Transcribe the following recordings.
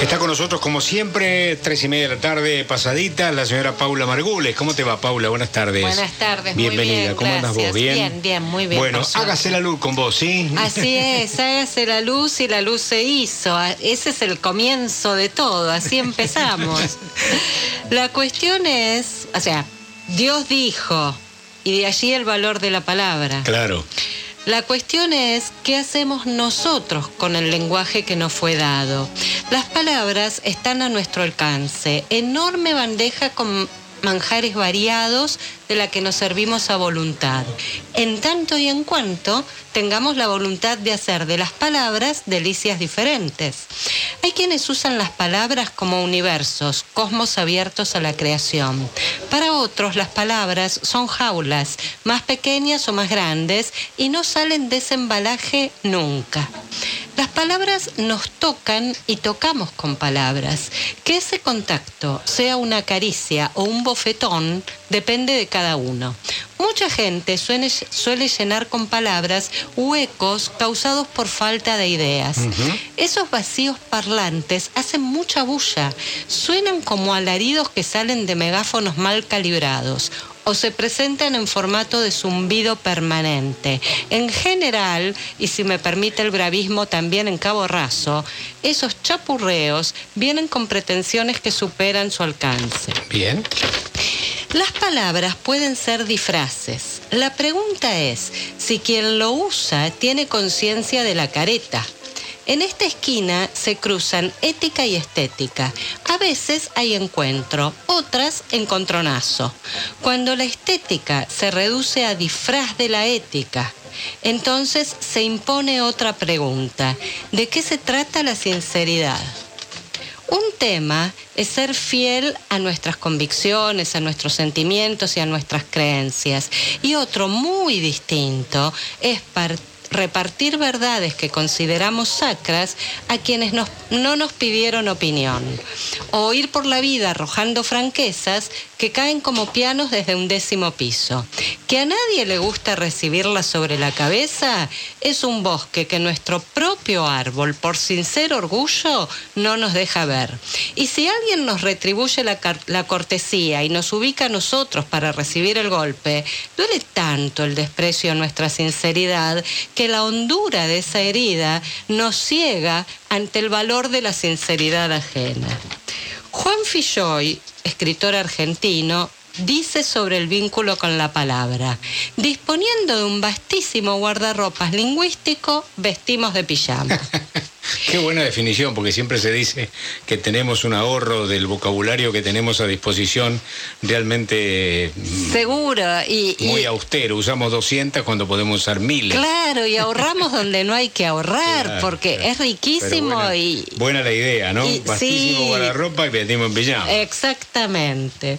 Está con nosotros, como siempre, tres y media de la tarde, pasadita, la señora Paula Margules. ¿Cómo te va, Paula? Buenas tardes. Buenas tardes, Bienvenida. muy bien. ¿Cómo andas vos? ¿Bien? Bien, bien, muy bien. Bueno, hágase la luz con vos, ¿sí? Así es, hágase la luz y la luz se hizo. Ese es el comienzo de todo, así empezamos. La cuestión es, o sea, Dios dijo, y de allí el valor de la palabra. Claro. La cuestión es qué hacemos nosotros con el lenguaje que nos fue dado. Las palabras están a nuestro alcance, enorme bandeja con manjares variados de la que nos servimos a voluntad, en tanto y en cuanto tengamos la voluntad de hacer de las palabras delicias diferentes. Hay quienes usan las palabras como universos, cosmos abiertos a la creación. Para otros las palabras son jaulas, más pequeñas o más grandes, y no salen de ese embalaje nunca. Las palabras nos tocan y tocamos con palabras. Que ese contacto sea una caricia o un bofetón depende de cada uno. Mucha gente suele, suele llenar con palabras huecos causados por falta de ideas. Esos vacíos parlantes hacen mucha bulla, suenan como alaridos que salen de megáfonos mal calibrados o se presentan en formato de zumbido permanente. En general, y si me permite el bravismo también en cabo raso, esos chapurreos vienen con pretensiones que superan su alcance. Bien. Las palabras pueden ser disfraces. La pregunta es si quien lo usa tiene conciencia de la careta. En esta esquina se cruzan ética y estética. A veces hay encuentro, otras encontronazo. Cuando la estética se reduce a disfraz de la ética, entonces se impone otra pregunta. ¿De qué se trata la sinceridad? Un tema es ser fiel a nuestras convicciones, a nuestros sentimientos y a nuestras creencias. Y otro muy distinto es partir repartir verdades que consideramos sacras a quienes no nos pidieron opinión, o ir por la vida arrojando franquezas que caen como pianos desde un décimo piso. Que a nadie le gusta recibirlas sobre la cabeza es un bosque que nuestro propio árbol, por sincero orgullo, no nos deja ver. Y si alguien nos retribuye la, la cortesía y nos ubica a nosotros para recibir el golpe, duele tanto el desprecio a nuestra sinceridad que la hondura de esa herida nos ciega ante el valor de la sinceridad ajena. Juan Filloy, escritor argentino, dice sobre el vínculo con la palabra. Disponiendo de un vastísimo guardarropas lingüístico, vestimos de pijama. Qué buena definición, porque siempre se dice que tenemos un ahorro del vocabulario que tenemos a disposición realmente seguro y muy y, austero. Usamos 200 cuando podemos usar miles. Claro, y ahorramos donde no hay que ahorrar, claro, porque claro. es riquísimo buena, y buena la idea, ¿no? Y, Vastísimo sí, guardarropa y vestimos en pijama. Exactamente.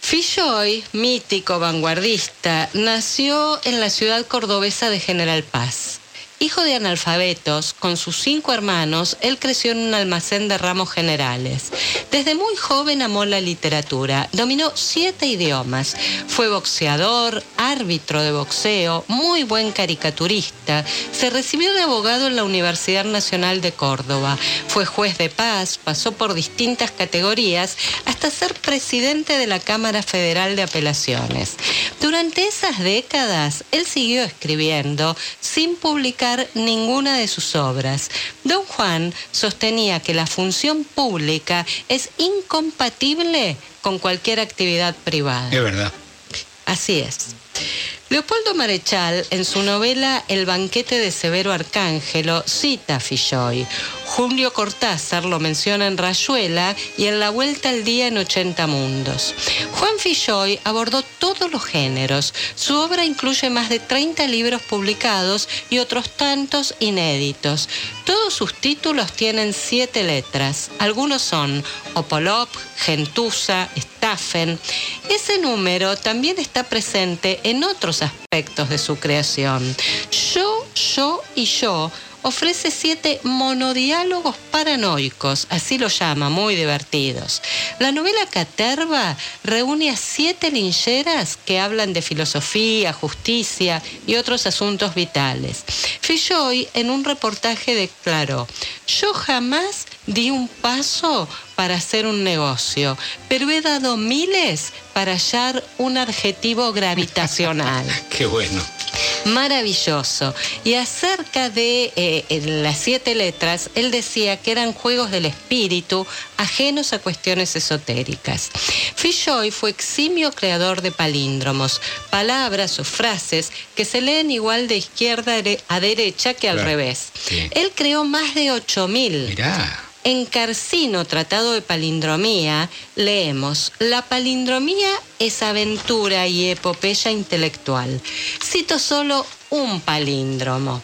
Filloy, mítico vanguardista, nació en la ciudad cordobesa de General Paz. Hijo de analfabetos, con sus cinco hermanos, él creció en un almacén de ramos generales. Desde muy joven amó la literatura, dominó siete idiomas, fue boxeador, árbitro de boxeo, muy buen caricaturista, se recibió de abogado en la Universidad Nacional de Córdoba, fue juez de paz, pasó por distintas categorías hasta ser presidente de la Cámara Federal de Apelaciones. Durante esas décadas, él siguió escribiendo sin publicar ninguna de sus obras. Don Juan sostenía que la función pública es incompatible con cualquier actividad privada. Es verdad. Así es. Leopoldo Marechal, en su novela El banquete de Severo Arcángelo, cita a Filloy. Julio Cortázar lo menciona en Rayuela y en La Vuelta al Día en 80 Mundos. Juan Filloy abordó todos los géneros. Su obra incluye más de 30 libros publicados y otros tantos inéditos. Todos sus títulos tienen siete letras. Algunos son Opolop, Gentuza, Staffen. Ese número también está presente en otros aspectos de su creación. Yo, yo y yo ofrece siete monodiálogos paranoicos, así lo llama, muy divertidos. La novela Caterva reúne a siete lincheras que hablan de filosofía, justicia y otros asuntos vitales. Filloy en un reportaje declaró, yo jamás di un paso para hacer un negocio, pero he dado miles para hallar un adjetivo gravitacional. Qué bueno. Maravilloso. Y acerca de eh, las siete letras, él decía que eran juegos del espíritu ajenos a cuestiones esotéricas. Fishoy fue eximio creador de palíndromos, palabras o frases que se leen igual de izquierda a derecha que al revés. Él creó más de 8000. Mirá. En Carcino, Tratado de Palindromía, leemos, la palindromía es aventura y epopeya intelectual. Cito solo un palíndromo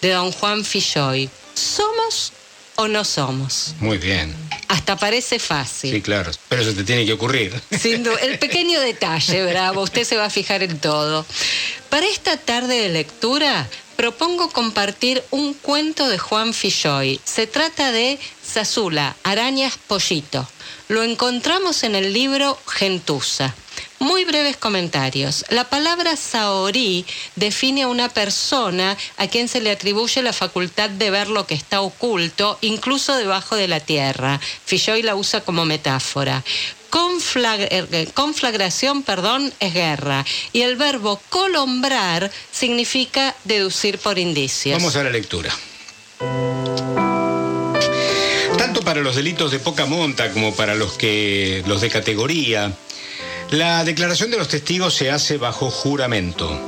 de don Juan Filloy. ¿Somos o no somos? Muy bien. Hasta parece fácil. Sí, claro, pero eso te tiene que ocurrir. Sin el pequeño detalle, bravo, usted se va a fijar en todo. Para esta tarde de lectura, propongo compartir un cuento de Juan Filloy. Se trata de Zazula, Arañas Pollito. Lo encontramos en el libro Gentuza. Muy breves comentarios. La palabra saorí define a una persona a quien se le atribuye la facultad de ver lo que está oculto, incluso debajo de la tierra. Filloy la usa como metáfora. Eh, conflagración, perdón, es guerra. Y el verbo colombrar significa deducir por indicios. Vamos a la lectura. Tanto para los delitos de poca monta como para los que los de categoría, la declaración de los testigos se hace bajo juramento.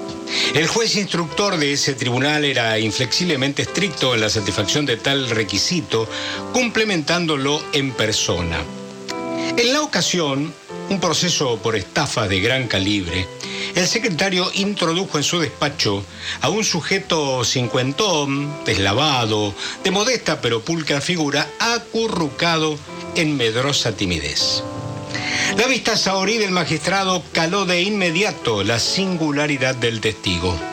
El juez instructor de ese tribunal era inflexiblemente estricto en la satisfacción de tal requisito, complementándolo en persona. En la ocasión, un proceso por estafa de gran calibre, el secretario introdujo en su despacho a un sujeto cincuentón, deslavado, de modesta pero pulcra figura, acurrucado en medrosa timidez. La vista saorí del magistrado caló de inmediato la singularidad del testigo.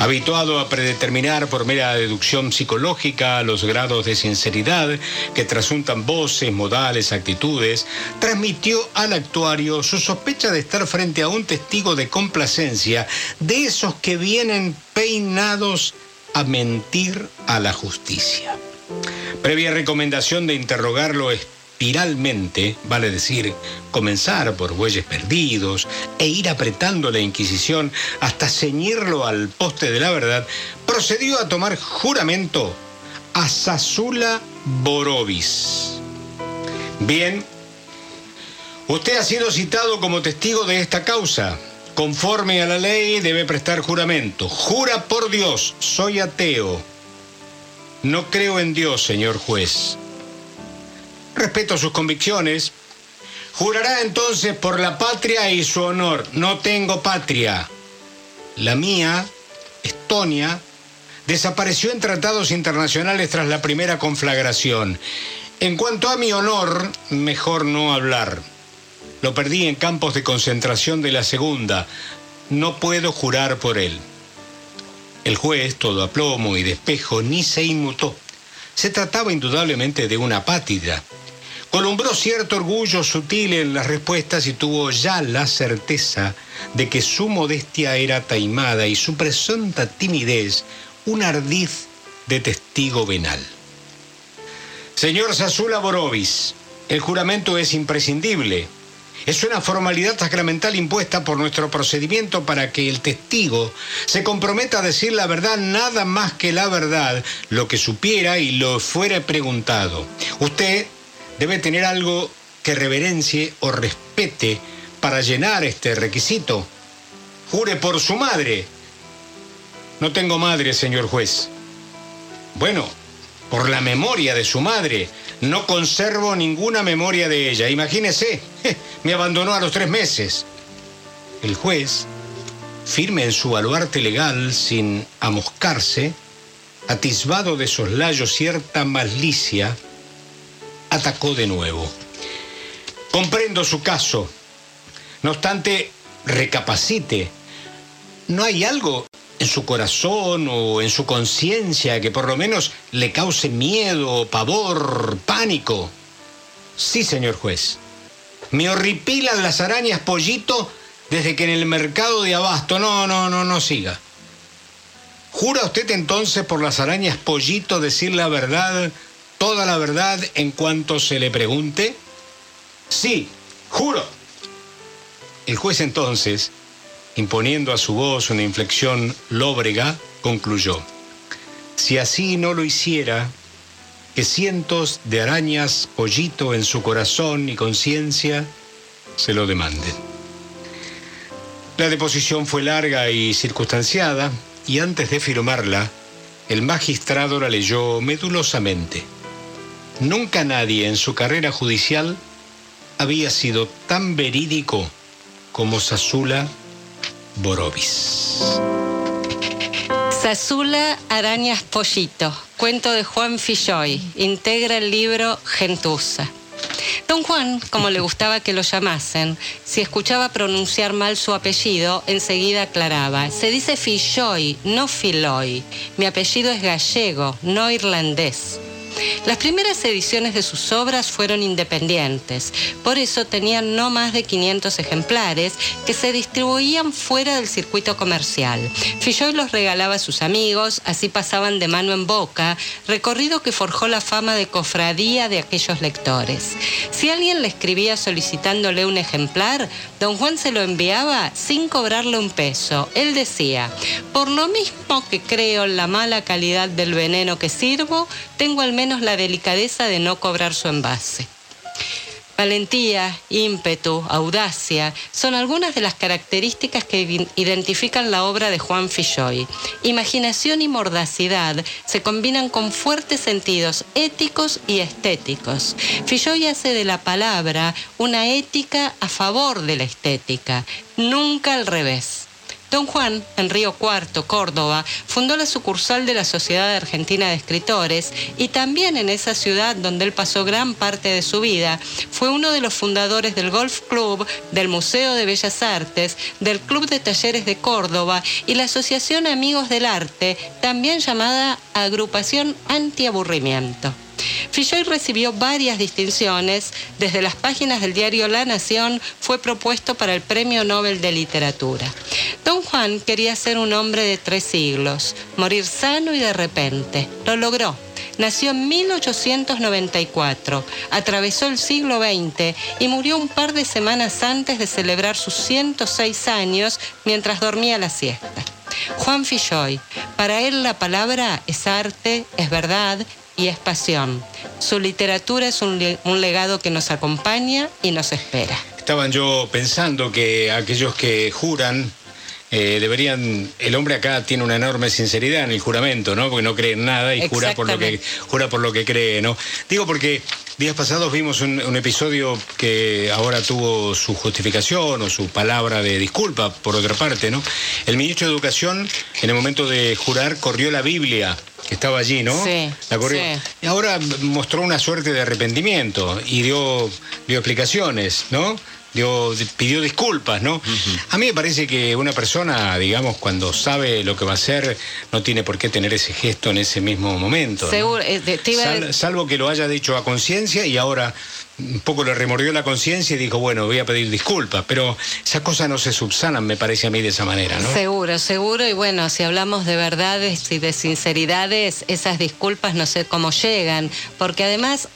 Habituado a predeterminar por mera deducción psicológica los grados de sinceridad que trasuntan voces, modales, actitudes, transmitió al actuario su sospecha de estar frente a un testigo de complacencia, de esos que vienen peinados a mentir a la justicia. Previa recomendación de interrogarlo espiralmente, vale decir, comenzar por bueyes perdidos e ir apretando la Inquisición hasta ceñirlo al poste de la verdad, procedió a tomar juramento a Sasula Borovis. Bien, usted ha sido citado como testigo de esta causa. Conforme a la ley debe prestar juramento. Jura por Dios, soy ateo. No creo en Dios, señor juez respeto sus convicciones. Jurará entonces por la patria y su honor. No tengo patria. La mía, Estonia, desapareció en tratados internacionales tras la primera conflagración. En cuanto a mi honor, mejor no hablar. Lo perdí en campos de concentración de la segunda. No puedo jurar por él. El juez, todo a plomo y despejo, ni se inmutó. Se trataba indudablemente de una pátida. Columbró cierto orgullo sutil en las respuestas y tuvo ya la certeza de que su modestia era taimada y su presunta timidez un ardiz de testigo venal. Señor Sasula Borovis, el juramento es imprescindible. Es una formalidad sacramental impuesta por nuestro procedimiento para que el testigo se comprometa a decir la verdad, nada más que la verdad, lo que supiera y lo fuere preguntado. Usted debe tener algo que reverencie o respete para llenar este requisito. Jure por su madre. No tengo madre, señor juez. Bueno, por la memoria de su madre. No conservo ninguna memoria de ella. Imagínese, me abandonó a los tres meses. El juez, firme en su baluarte legal sin amoscarse, atisbado de soslayo cierta malicia, atacó de nuevo. Comprendo su caso. No obstante, recapacite. ¿No hay algo en su corazón o en su conciencia que por lo menos le cause miedo, pavor, pánico? Sí, señor juez. Me horripilan las arañas pollito desde que en el mercado de abasto. No, no, no, no siga. ¿Jura usted entonces por las arañas pollito decir la verdad toda la verdad en cuanto se le pregunte? Sí, juro. El juez entonces, imponiendo a su voz una inflexión lóbrega, concluyó, si así no lo hiciera, que cientos de arañas pollito en su corazón y conciencia se lo demanden. La deposición fue larga y circunstanciada, y antes de firmarla, el magistrado la leyó medulosamente. Nunca nadie en su carrera judicial había sido tan verídico como Sasula Borovis. Sasula Arañas Pollito, cuento de Juan Filloy, integra el libro Gentuza. Don Juan, como le gustaba que lo llamasen, si escuchaba pronunciar mal su apellido, enseguida aclaraba. Se dice Filloy, no Filoy. Mi apellido es gallego, no irlandés. Las primeras ediciones de sus obras fueron independientes, por eso tenían no más de 500 ejemplares que se distribuían fuera del circuito comercial. Filloy los regalaba a sus amigos, así pasaban de mano en boca, recorrido que forjó la fama de cofradía de aquellos lectores. Si alguien le escribía solicitándole un ejemplar, don Juan se lo enviaba sin cobrarle un peso. Él decía, por lo mismo que creo en la mala calidad del veneno que sirvo, tengo al menos la delicadeza de no cobrar su envase. Valentía, ímpetu, audacia son algunas de las características que identifican la obra de Juan Filloy. Imaginación y mordacidad se combinan con fuertes sentidos éticos y estéticos. Filloy hace de la palabra una ética a favor de la estética, nunca al revés. Don Juan, en Río Cuarto, Córdoba, fundó la sucursal de la Sociedad Argentina de Escritores y también en esa ciudad donde él pasó gran parte de su vida, fue uno de los fundadores del Golf Club, del Museo de Bellas Artes, del Club de Talleres de Córdoba y la Asociación Amigos del Arte, también llamada Agrupación Antiaburrimiento. Filloy recibió varias distinciones. Desde las páginas del diario La Nación fue propuesto para el Premio Nobel de Literatura. Don Juan quería ser un hombre de tres siglos, morir sano y de repente. Lo logró. Nació en 1894, atravesó el siglo XX y murió un par de semanas antes de celebrar sus 106 años mientras dormía la siesta. Juan Filloy, para él la palabra es arte, es verdad y es pasión. Su literatura es un, legado que nos acompaña y nos espera. Estaban yo pensando que aquellos que juran eh, deberían, el hombre acá tiene una enorme sinceridad en el juramento, ¿no? Porque no cree en nada y jura por lo que jura por lo que cree, ¿no? Digo porque días pasados vimos un, un, episodio que ahora tuvo su justificación o su palabra de disculpa, por otra parte, ¿no? El ministro de Educación, en el momento de jurar, corrió la Biblia que estaba allí, ¿no? Sí. La corrió. Y ahora mostró una suerte de arrepentimiento y dio, dio explicaciones, ¿no? pidió disculpas, ¿no? A mí me parece que una persona, digamos, cuando sabe lo que va a hacer, no tiene por qué tener ese gesto en ese mismo momento. Seguro, eh, salvo que lo haya dicho a conciencia y ahora un poco le remordió la conciencia y dijo, bueno, voy a pedir disculpas, pero esas cosas no se subsanan, me parece a mí, de esa manera, ¿no? Seguro, seguro, y bueno, si hablamos de verdades y de sinceridades, esas disculpas no sé cómo llegan, porque además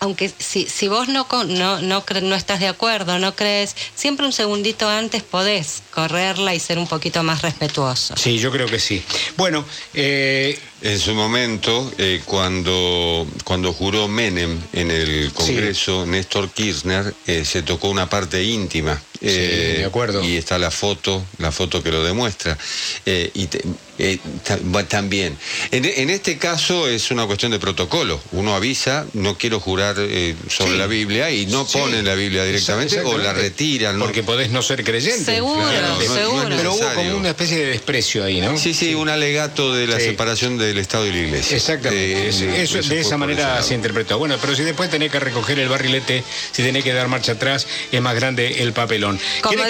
aunque si, si vos no, no, no, no estás de acuerdo, no crees, siempre un segundito antes podés correrla y ser un poquito más respetuoso. Sí, yo creo que sí. Bueno, eh, en su momento, eh, cuando, cuando juró Menem en el Congreso, Néstor Kirchner eh, se tocó una parte íntima. Sí, de acuerdo. Y está la foto, la foto que lo demuestra. y también. En, este caso es una cuestión de protocolo. Uno avisa, no quiero jurar sobre la Biblia y no pone la Biblia directamente o la retiran. Porque podés no ser creyente. Seguro, seguro. Pero hubo como una especie de desprecio ahí, ¿no? Sí, sí, un alegato de la separación de del Estado y la Iglesia. Exactamente. Eh, eso, de esa manera se interpretó. Bueno, pero si después tenés que recoger el barrilete, si tenés que dar marcha atrás, es más grande el papelón. Como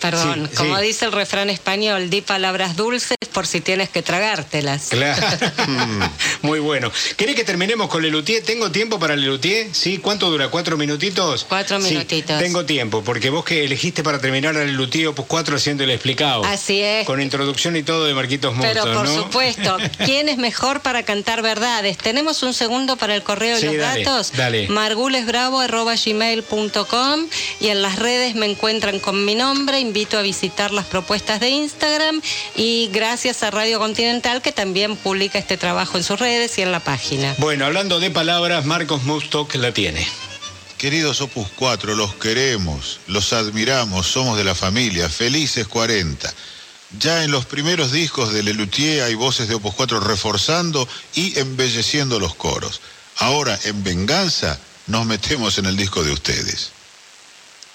Perdón, como dice el refrán español, di palabras dulces por si tienes que tragártelas. Claro. Muy bueno. ¿Querés que terminemos con Lelutier? ¿Tengo tiempo para Lelutier? ¿Sí? ¿Cuánto dura? ¿Cuatro minutitos? Cuatro Sí, minutitos. tengo tiempo, porque vos que elegiste para terminar a Lelutier, pues cuatro haciéndole explicado. Así es. Con introducción y todo de Marquitos Motos, Pero por ¿no? supuesto, ¿quién es mejor para cantar verdades? Tenemos un segundo para el correo Sí, los dale, datos. dale. margulesbravo.gmail.com y en las redes me encuentran con mi nombre. Invito a visitar las propuestas de Instagram y gracias a Radio Continental que también publica este trabajo en sus redes y en la página. Bueno, hablando de palabras, Marcos Mustok la tiene. Queridos Opus 4, los queremos, los admiramos, somos de la familia, felices 40. Ya en los primeros discos de Lelutier hay voces de Opus 4 reforzando y embelleciendo los coros. Ahora, en venganza, nos metemos en el disco de ustedes.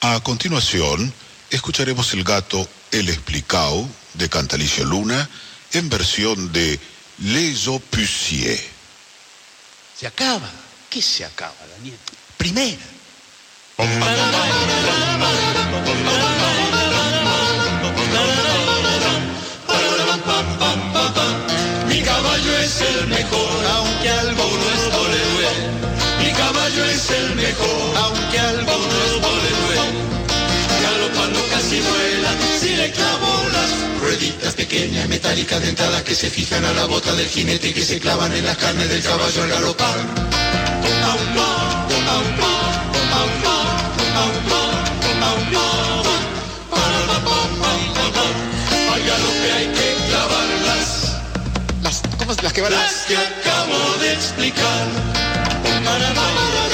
A continuación, escucharemos el gato El Explicao de Cantalicio Luna en versión de Les Opusiers. Se acaba. ¿Qué se acaba, Daniel? Primera. Mi caballo es el mejor, aunque a algunos no le duele. Mi caballo es el mejor, aunque a algunos no le duele. Galopando casi vuela, si le clavo las rueditas pequeñas, metálicas, dentadas que se fijan a la bota del jinete y que se clavan en la carne del caballo al galopar. Au, au, au, au, au, au, au, au, Al galope hay que clavarlas Las, ¿Cómo? Las que van a... las que acabo de explicar. Elegante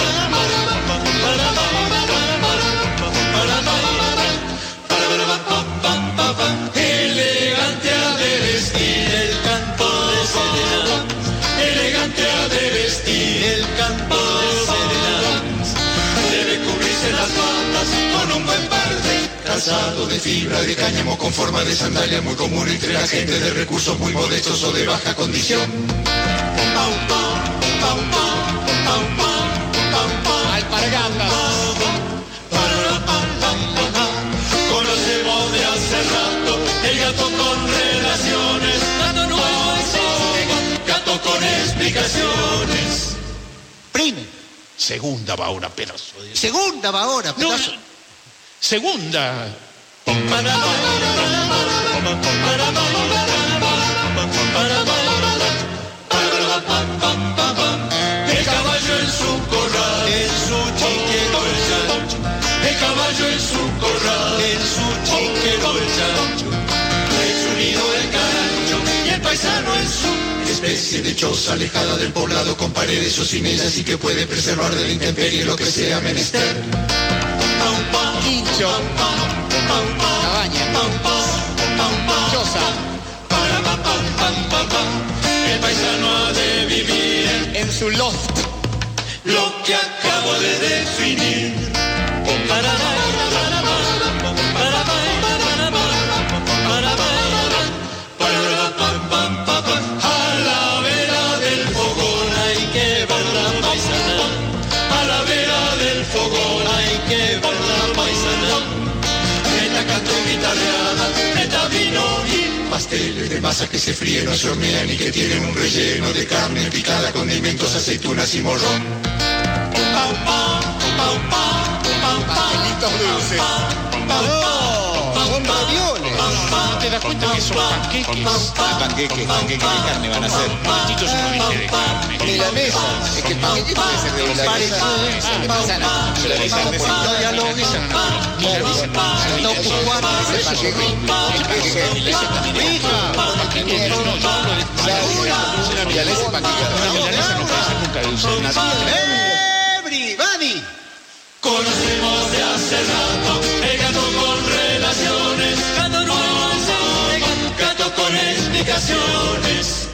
con un buen par de calzado de fibra de cáñamo con forma de sandalia muy común entre la gente de recursos muy modestos o de baja condición. Pau. Alpargatas. Conocemos de hace rato el gato con relaciones. Gato nuevo existe. Gato con explicaciones. Segunda va ahora, pedazo de... Segunda va ahora, No, pedazo. segunda. Especie de choza alejada del poblado con paredes o sin ellas y que puede preservar de la intemperie lo que sea menester. Quincho. Cabaña. Choza. El paisano ha de vivir En su loft. lo que acabo de definir. A pasteles de masa que se fríen o se hornean y que tienen un relleno de carne picada, condimentos, aceitunas y morrón. Son ravioles. ¿No te das cuenta que son panqueques? Panqueques, panqueques de carne van a ser. Panquequitos de carne. Milanesa. Es que el panquequito debe ser de. Ah, de de manzana. No dialogues. No Opus 4 ese panqueque. Milanesa assurance.